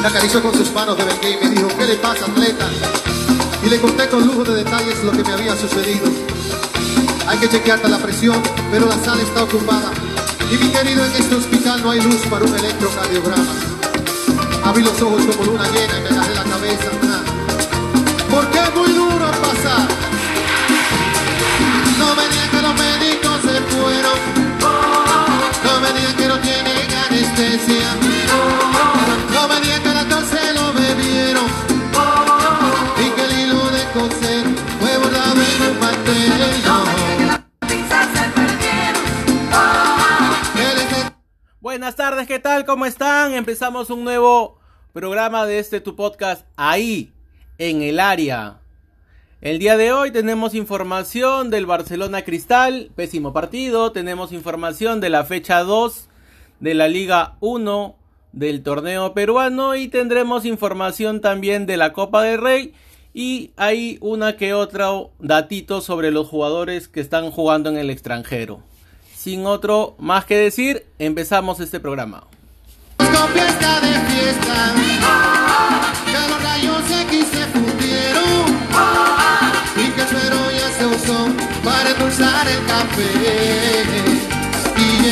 Me acarició con sus manos de Bengué y me dijo, ¿qué le pasa, atleta? Y le conté con lujo de detalles lo que me había sucedido. Hay que chequearte la presión, pero la sala está ocupada. Y mi querido, en este hospital no hay luz para un electrocardiograma. Abrí los ojos como luna llena y me agarré la cabeza. Porque es muy duro pasar. No me digan que los médicos se fueron. No me digan que no tienen anestesia. ¿Cómo están? Empezamos un nuevo programa de este tu podcast ahí, en el área. El día de hoy tenemos información del Barcelona Cristal, pésimo partido. Tenemos información de la fecha 2 de la Liga 1 del torneo peruano y tendremos información también de la Copa del Rey y hay una que otra datito sobre los jugadores que están jugando en el extranjero. Sin otro más que decir, empezamos este programa. Con fiesta de fiesta, que los rayos X se fundieron. Y que el suero ya se usó para endulzar el café. Y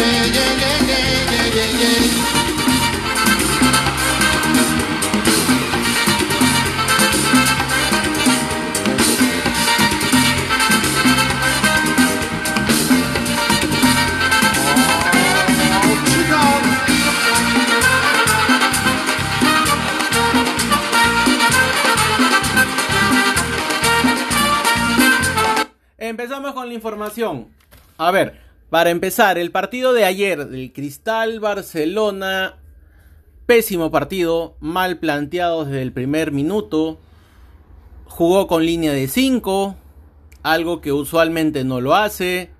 información. A ver, para empezar, el partido de ayer del Cristal Barcelona, pésimo partido, mal planteado desde el primer minuto. Jugó con línea de 5, algo que usualmente no lo hace.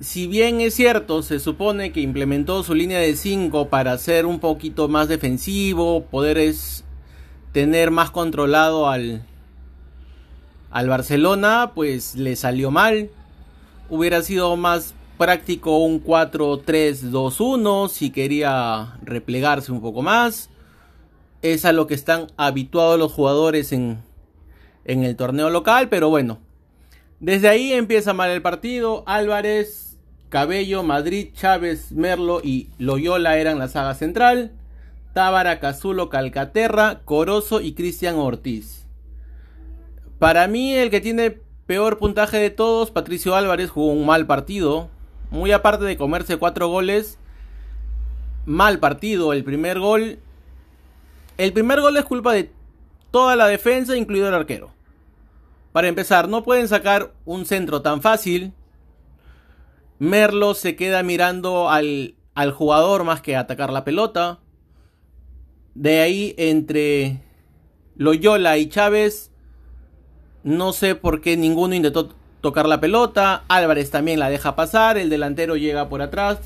Si bien es cierto, se supone que implementó su línea de 5 para ser un poquito más defensivo, poder tener más controlado al, al Barcelona, pues le salió mal. Hubiera sido más práctico un 4-3-2-1 si quería replegarse un poco más. Es a lo que están habituados los jugadores en, en el torneo local, pero bueno. Desde ahí empieza mal el partido. Álvarez, Cabello, Madrid, Chávez, Merlo y Loyola eran la saga central. Tábara, Cazulo, Calcaterra, Corozo y Cristian Ortiz. Para mí, el que tiene peor puntaje de todos, Patricio Álvarez, jugó un mal partido. Muy aparte de comerse cuatro goles. Mal partido. El primer gol. El primer gol es culpa de toda la defensa, incluido el arquero. Para empezar, no pueden sacar un centro tan fácil. Merlo se queda mirando al, al jugador más que atacar la pelota. De ahí entre Loyola y Chávez no sé por qué ninguno intentó tocar la pelota. Álvarez también la deja pasar. El delantero llega por atrás.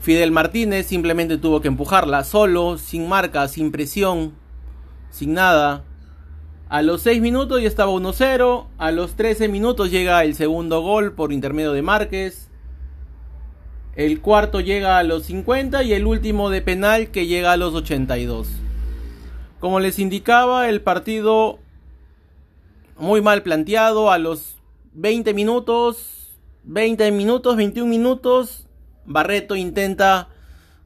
Fidel Martínez simplemente tuvo que empujarla solo, sin marca, sin presión, sin nada. A los 6 minutos ya estaba 1-0. A los 13 minutos llega el segundo gol por intermedio de Márquez. El cuarto llega a los 50 y el último de penal que llega a los 82. Como les indicaba, el partido muy mal planteado a los 20 minutos, 20 minutos, 21 minutos. Barreto intenta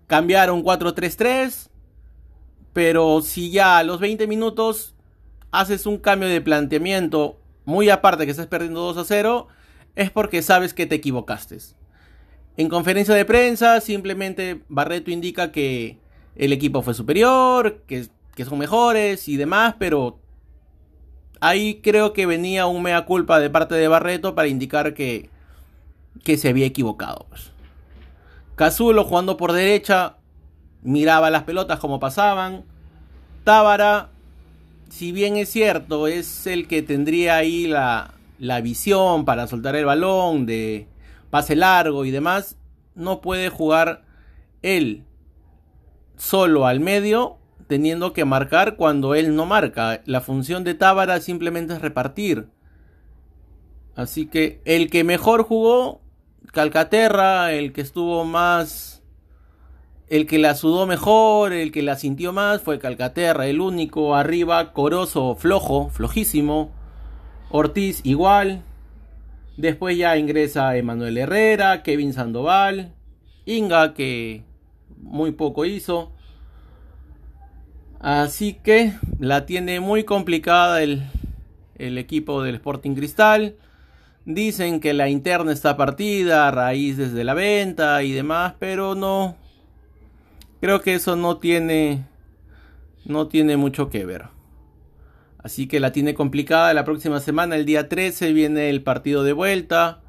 cambiar un 4-3-3, pero si ya a los 20 minutos haces un cambio de planteamiento, muy aparte que estás perdiendo 2 a 0, es porque sabes que te equivocaste. En conferencia de prensa, simplemente Barreto indica que el equipo fue superior, que, que son mejores y demás, pero ahí creo que venía un mea culpa de parte de Barreto para indicar que, que se había equivocado. Pues. Cazulo jugando por derecha, miraba las pelotas como pasaban. Tábara, si bien es cierto, es el que tendría ahí la, la visión para soltar el balón de pase largo y demás, no puede jugar él solo al medio teniendo que marcar cuando él no marca. La función de Tábara simplemente es repartir. Así que el que mejor jugó, Calcaterra, el que estuvo más el que la sudó mejor, el que la sintió más fue Calcaterra, el único. Arriba, Corozo flojo, flojísimo, Ortiz igual, después ya ingresa Emanuel Herrera, Kevin Sandoval, Inga que muy poco hizo, así que la tiene muy complicada el, el equipo del Sporting Cristal. Dicen que la interna está partida a raíz desde la venta y demás, pero no. Creo que eso no tiene. No tiene mucho que ver. Así que la tiene complicada. La próxima semana, el día 13, viene el partido de vuelta.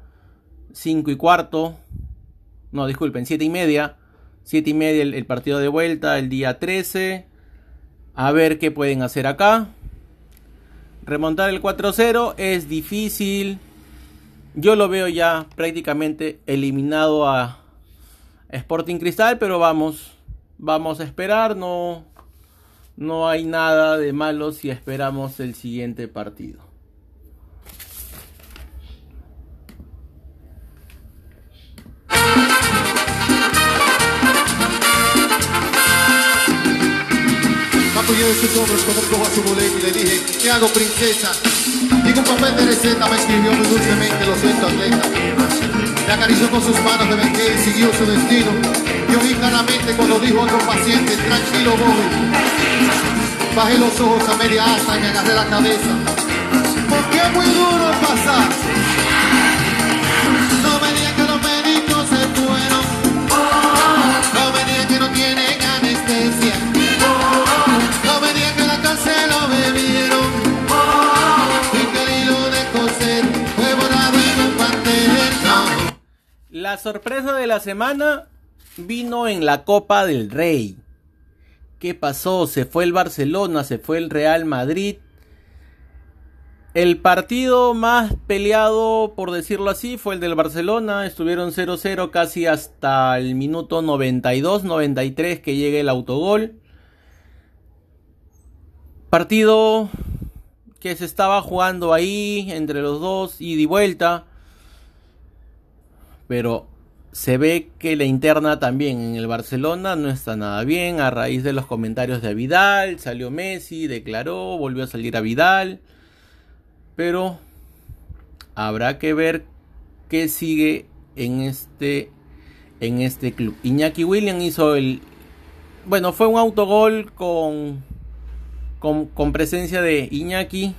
5 y cuarto. No, disculpen, 7 y media. 7 y media el, el partido de vuelta, el día 13. A ver qué pueden hacer acá. Remontar el 4-0 es difícil. Yo lo veo ya prácticamente eliminado a Sporting Cristal, pero vamos, vamos a esperar, no, no hay nada de malo si esperamos el siguiente partido. De sus hombros como un cojo a y le dije, ¿qué hago princesa? Digo un papel de receta, me escribió muy dulcemente, lo siento atleta. Me acarició con sus manos, me vengué y siguió su destino. Yo vi claramente cuando dijo otro paciente, tranquilo Bobby. Bajé los ojos a media asta y me agarré la cabeza. Porque es muy duro pasar. Sorpresa de la semana vino en la Copa del Rey. ¿Qué pasó? Se fue el Barcelona, se fue el Real Madrid. El partido más peleado, por decirlo así, fue el del Barcelona. Estuvieron 0-0 casi hasta el minuto 92-93 que llegue el autogol. Partido que se estaba jugando ahí entre los dos, ida y vuelta. Pero se ve que la interna también en el Barcelona no está nada bien. A raíz de los comentarios de Vidal, salió Messi, declaró, volvió a salir a Vidal. Pero habrá que ver qué sigue en este en este club. Iñaki William hizo el bueno, fue un autogol con con, con presencia de Iñaki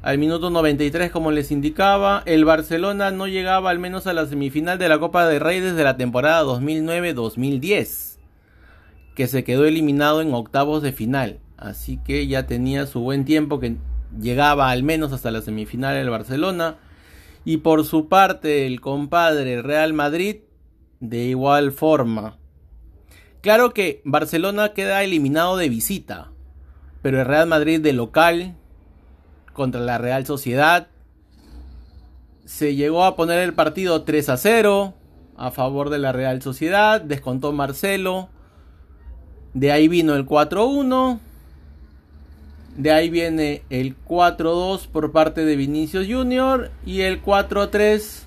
al minuto 93 como les indicaba, el Barcelona no llegaba al menos a la semifinal de la Copa de Rey desde la temporada 2009-2010, que se quedó eliminado en octavos de final, así que ya tenía su buen tiempo que llegaba al menos hasta la semifinal el Barcelona, y por su parte el compadre Real Madrid de igual forma. Claro que Barcelona queda eliminado de visita, pero el Real Madrid de local contra la Real Sociedad. Se llegó a poner el partido 3 a 0 a favor de la Real Sociedad. Descontó Marcelo. De ahí vino el 4-1. De ahí viene el 4-2 por parte de Vinicius Junior. Y el 4-3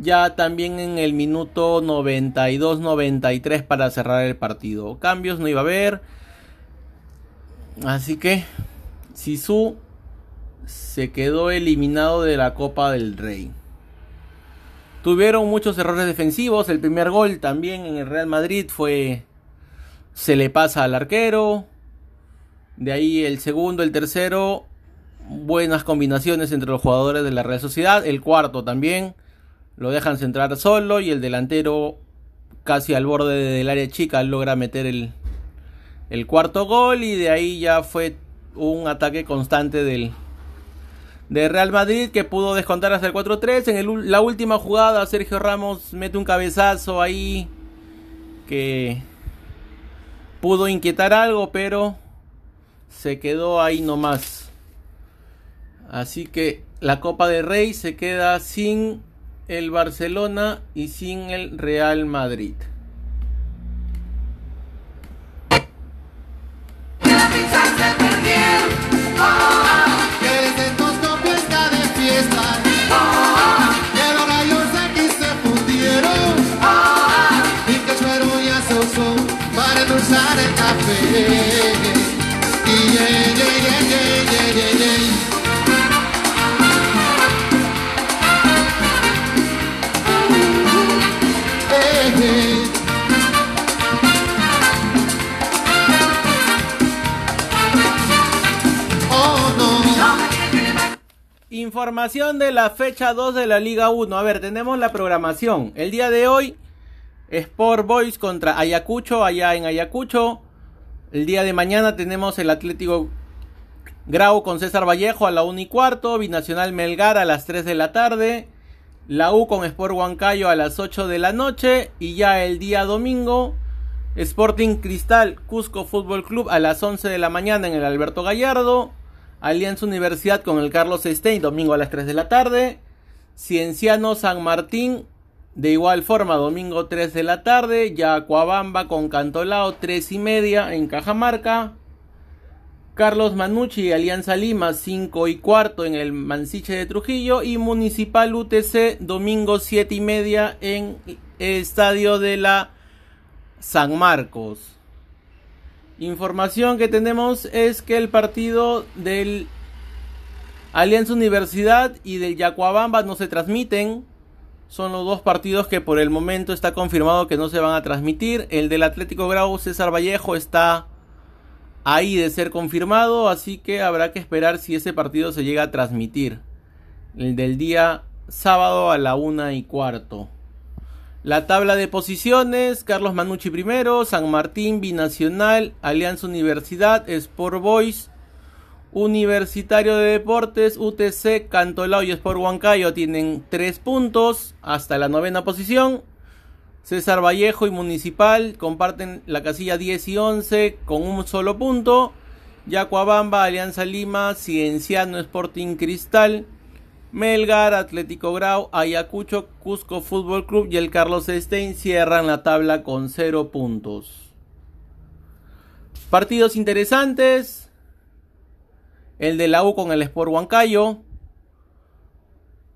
ya también en el minuto 92-93 para cerrar el partido. Cambios no iba a haber. Así que Sisu se quedó eliminado de la Copa del Rey. Tuvieron muchos errores defensivos. El primer gol también en el Real Madrid fue. Se le pasa al arquero. De ahí el segundo, el tercero. Buenas combinaciones entre los jugadores de la Real Sociedad. El cuarto también. Lo dejan centrar solo. Y el delantero, casi al borde del área chica, logra meter el, el cuarto gol. Y de ahí ya fue un ataque constante del, de Real Madrid que pudo descontar hasta el 4-3. En la última jugada Sergio Ramos mete un cabezazo ahí que pudo inquietar algo, pero se quedó ahí nomás. Así que la Copa de Rey se queda sin el Barcelona y sin el Real Madrid. Información de la fecha 2 de la Liga 1. A ver, tenemos la programación. El día de hoy, Sport Boys contra Ayacucho, allá en Ayacucho. El día de mañana tenemos el Atlético Grau con César Vallejo a la 1 y cuarto. Binacional Melgar a las 3 de la tarde. La U con Sport Huancayo a las 8 de la noche. Y ya el día domingo, Sporting Cristal Cusco Fútbol Club a las 11 de la mañana en el Alberto Gallardo. Alianza Universidad con el Carlos Stein, domingo a las 3 de la tarde. Cienciano San Martín, de igual forma, domingo 3 de la tarde. Yacuabamba con Cantolao, 3 y media en Cajamarca. Carlos Manucci Alianza Lima, 5 y cuarto en el Mansiche de Trujillo. Y Municipal UTC, domingo 7 y media en el Estadio de la San Marcos. Información que tenemos es que el partido del Alianza Universidad y del Yacuabamba no se transmiten. Son los dos partidos que por el momento está confirmado que no se van a transmitir. El del Atlético Grau César Vallejo está ahí de ser confirmado, así que habrá que esperar si ese partido se llega a transmitir. El del día sábado a la una y cuarto. La tabla de posiciones, Carlos Manucci primero, San Martín, Binacional, Alianza Universidad, Sport Boys, Universitario de Deportes, UTC, Cantolao y Sport Huancayo tienen tres puntos hasta la novena posición. César Vallejo y Municipal comparten la casilla 10 y 11 con un solo punto. Yacuabamba, Alianza Lima, Cienciano Sporting Cristal, Melgar, Atlético Grau, Ayacucho, Cusco Fútbol Club y el Carlos Stein cierran la tabla con 0 puntos. Partidos interesantes. El de la U con el Sport Huancayo.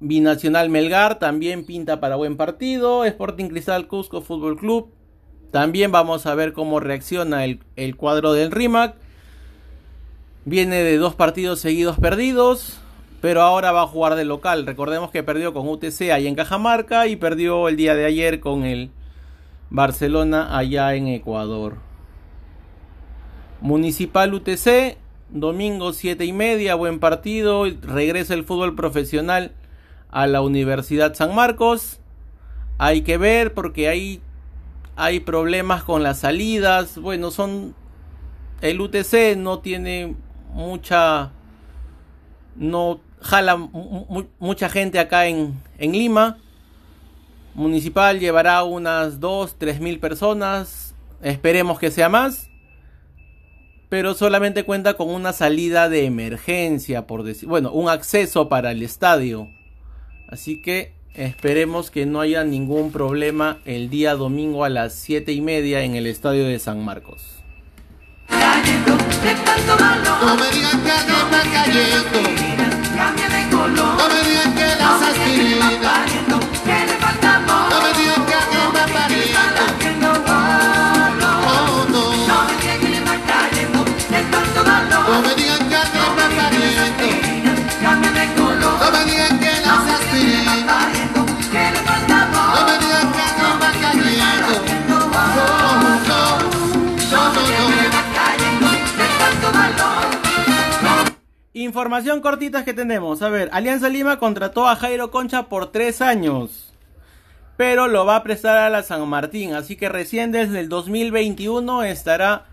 Binacional Melgar también pinta para buen partido. Sporting Cristal Cusco Fútbol Club. También vamos a ver cómo reacciona el, el cuadro del RIMAC. Viene de dos partidos seguidos perdidos pero ahora va a jugar de local. Recordemos que perdió con UTC ahí en Cajamarca y perdió el día de ayer con el Barcelona allá en Ecuador. Municipal UTC, domingo 7 y media, buen partido. Regresa el fútbol profesional a la Universidad San Marcos. Hay que ver porque hay, hay problemas con las salidas. Bueno, son. El UTC no tiene mucha. No jala mucha gente acá en, en Lima. Municipal llevará unas 2, 3 mil personas. Esperemos que sea más. Pero solamente cuenta con una salida de emergencia, por decir. Bueno, un acceso para el estadio. Así que esperemos que no haya ningún problema el día domingo a las 7 y media en el estadio de San Marcos. Información cortitas que tenemos. A ver, Alianza Lima contrató a Jairo Concha por tres años. Pero lo va a prestar a la San Martín. Así que recién desde el 2021 estará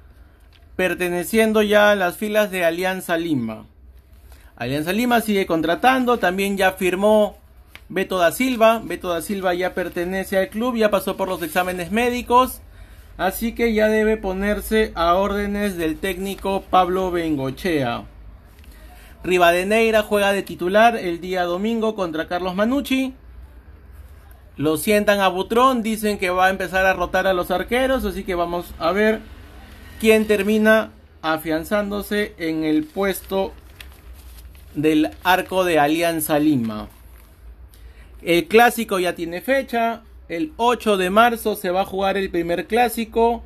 perteneciendo ya a las filas de Alianza Lima. Alianza Lima sigue contratando. También ya firmó Beto da Silva. Beto da Silva ya pertenece al club. Ya pasó por los exámenes médicos. Así que ya debe ponerse a órdenes del técnico Pablo Bengochea. Rivadeneira juega de titular el día domingo contra Carlos Manucci. Lo sientan a Butrón, dicen que va a empezar a rotar a los arqueros, así que vamos a ver quién termina afianzándose en el puesto del arco de Alianza Lima. El clásico ya tiene fecha, el 8 de marzo se va a jugar el primer clásico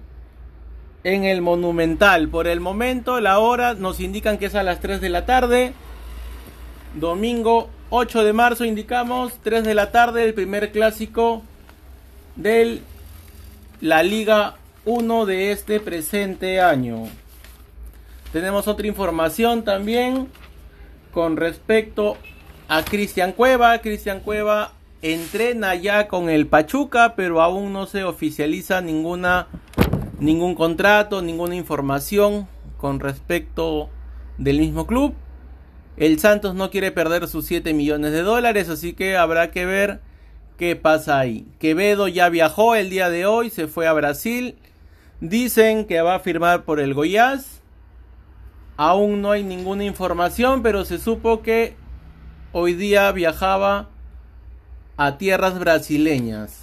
en el Monumental. Por el momento, la hora nos indican que es a las 3 de la tarde. Domingo 8 de marzo indicamos 3 de la tarde el primer clásico de la Liga 1 de este presente año. Tenemos otra información también con respecto a Cristian Cueva. Cristian Cueva entrena ya con el Pachuca, pero aún no se oficializa ninguna ningún contrato, ninguna información con respecto del mismo club. El Santos no quiere perder sus 7 millones de dólares, así que habrá que ver qué pasa ahí. Quevedo ya viajó el día de hoy, se fue a Brasil. Dicen que va a firmar por el Goiás. Aún no hay ninguna información, pero se supo que hoy día viajaba a tierras brasileñas.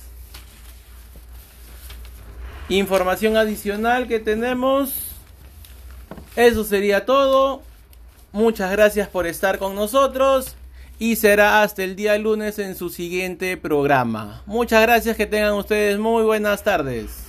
Información adicional que tenemos. Eso sería todo. Muchas gracias por estar con nosotros. Y será hasta el día lunes en su siguiente programa. Muchas gracias, que tengan ustedes muy buenas tardes.